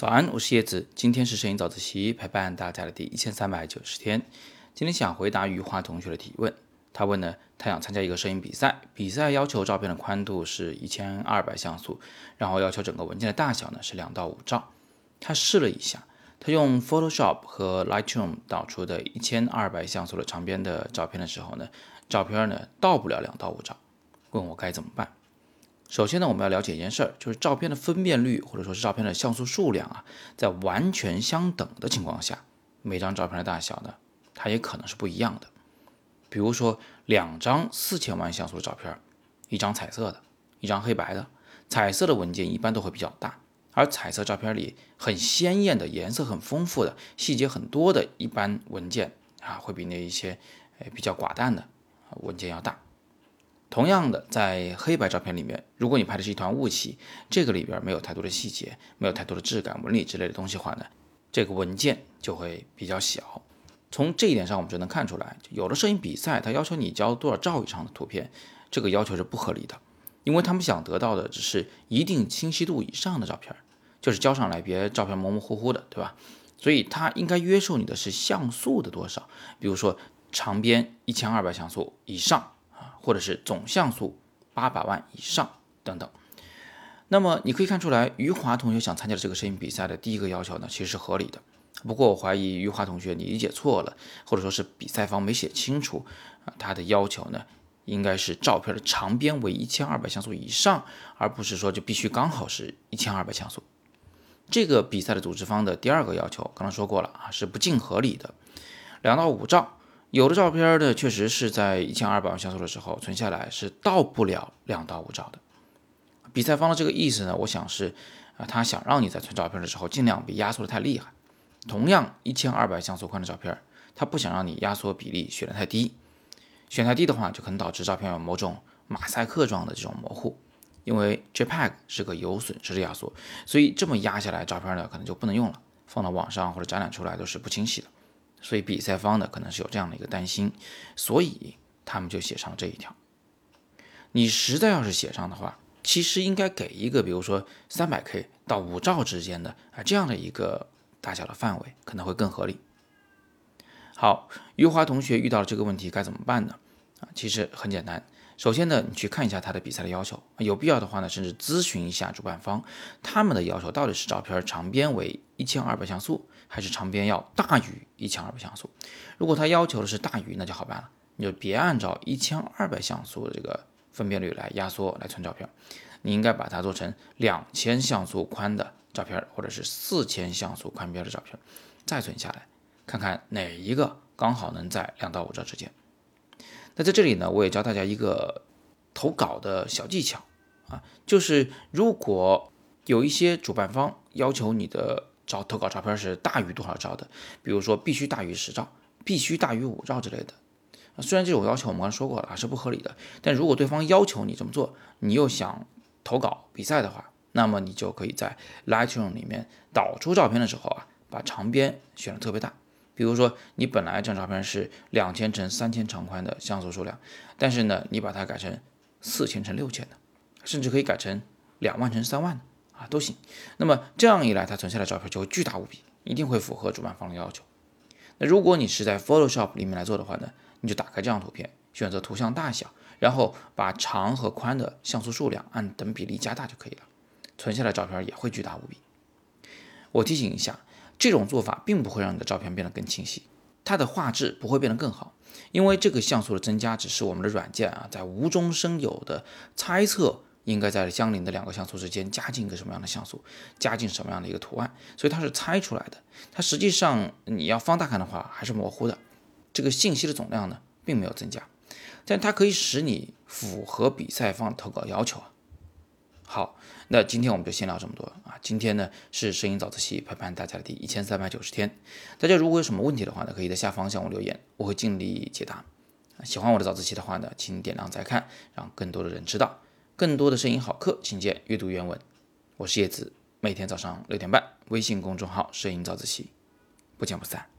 早安，我是叶子，今天是摄影早自习陪伴大家的第一千三百九十天。今天想回答余华同学的提问，他问呢，他想参加一个摄影比赛，比赛要求照片的宽度是一千二百像素，然后要求整个文件的大小呢是两到五兆。他试了一下，他用 Photoshop 和 Lightroom 导出的一千二百像素的长边的照片的时候呢，照片呢到不了两到五兆，问我该怎么办。首先呢，我们要了解一件事儿，就是照片的分辨率或者说是照片的像素数量啊，在完全相等的情况下，每张照片的大小呢，它也可能是不一样的。比如说，两张四千万像素的照片，一张彩色的，一张黑白的，彩色的文件一般都会比较大，而彩色照片里很鲜艳的、颜色很丰富的、细节很多的一般文件啊，会比那一些比较寡淡的文件要大。同样的，在黑白照片里面，如果你拍的是一团雾气，这个里边没有太多的细节，没有太多的质感、纹理之类的东西的话呢，这个文件就会比较小。从这一点上，我们就能看出来，有的摄影比赛它要求你交多少兆以上的图片，这个要求是不合理的，因为他们想得到的只是一定清晰度以上的照片，就是交上来别照片模模糊糊的，对吧？所以它应该约束你的是像素的多少，比如说长边一千二百像素以上。或者是总像素八百万以上等等，那么你可以看出来，余华同学想参加的这个摄影比赛的第一个要求呢，其实是合理的。不过我怀疑余华同学你理解错了，或者说是比赛方没写清楚啊，他的要求呢，应该是照片的长边为一千二百像素以上，而不是说就必须刚好是一千二百像素。这个比赛的组织方的第二个要求，刚刚说过了啊，是不尽合理的，两到五兆。有的照片呢，确实是在一千二百万像素的时候存下来是到不了两到五兆的。比赛方的这个意思呢，我想是啊，他想让你在存照片的时候尽量别压缩的太厉害。同样一千二百像素宽的照片，他不想让你压缩比例选的太低，选太低的话就可能导致照片有某种马赛克状的这种模糊。因为 JPEG 是个有损失的压缩，所以这么压下来照片呢，可能就不能用了，放到网上或者展览出来都是不清晰的。所以比赛方呢，可能是有这样的一个担心，所以他们就写上这一条。你实在要是写上的话，其实应该给一个，比如说三百 K 到五兆之间的啊这样的一个大小的范围，可能会更合理。好，余华同学遇到了这个问题该怎么办呢？啊，其实很简单。首先呢，你去看一下他的比赛的要求，有必要的话呢，甚至咨询一下主办方，他们的要求到底是照片长边为一千二百像素，还是长边要大于一千二百像素？如果他要求的是大于，那就好办了，你就别按照一千二百像素的这个分辨率来压缩来存照片，你应该把它做成两千像素宽的照片，或者是四千像素宽边的照片，再存下来，看看哪一个刚好能在两到五兆之间。那在这里呢，我也教大家一个投稿的小技巧啊，就是如果有一些主办方要求你的照投稿照片是大于多少兆的，比如说必须大于十兆，必须大于五兆之类的，虽然这种要求我们刚才说过了啊是不合理的，但如果对方要求你这么做，你又想投稿比赛的话，那么你就可以在 Lightroom 里面导出照片的时候啊，把长边选的特别大。比如说，你本来这张照片是两千乘三千长宽的像素数量，但是呢，你把它改成四千乘六千的，甚至可以改成两万乘三万的啊，都行。那么这样一来，它存下来照片就会巨大无比，一定会符合主办方的要求。那如果你是在 Photoshop 里面来做的话呢，你就打开这张图片，选择图像大小，然后把长和宽的像素数量按等比例加大就可以了，存下来照片也会巨大无比。我提醒一下。这种做法并不会让你的照片变得更清晰，它的画质不会变得更好，因为这个像素的增加只是我们的软件啊在无中生有的猜测应该在相邻的两个像素之间加进一个什么样的像素，加进什么样的一个图案，所以它是猜出来的。它实际上你要放大看的话还是模糊的，这个信息的总量呢并没有增加，但它可以使你符合比赛方投稿要求啊。好，那今天我们就先聊这么多啊。今天呢是摄影早自习陪伴大家的第一千三百九十天。大家如果有什么问题的话呢，可以在下方向我留言，我会尽力解答。喜欢我的早自习的话呢，请点亮再看，让更多的人知道。更多的摄影好课，请见阅读原文。我是叶子，每天早上六点半，微信公众号摄影早自习，不见不散。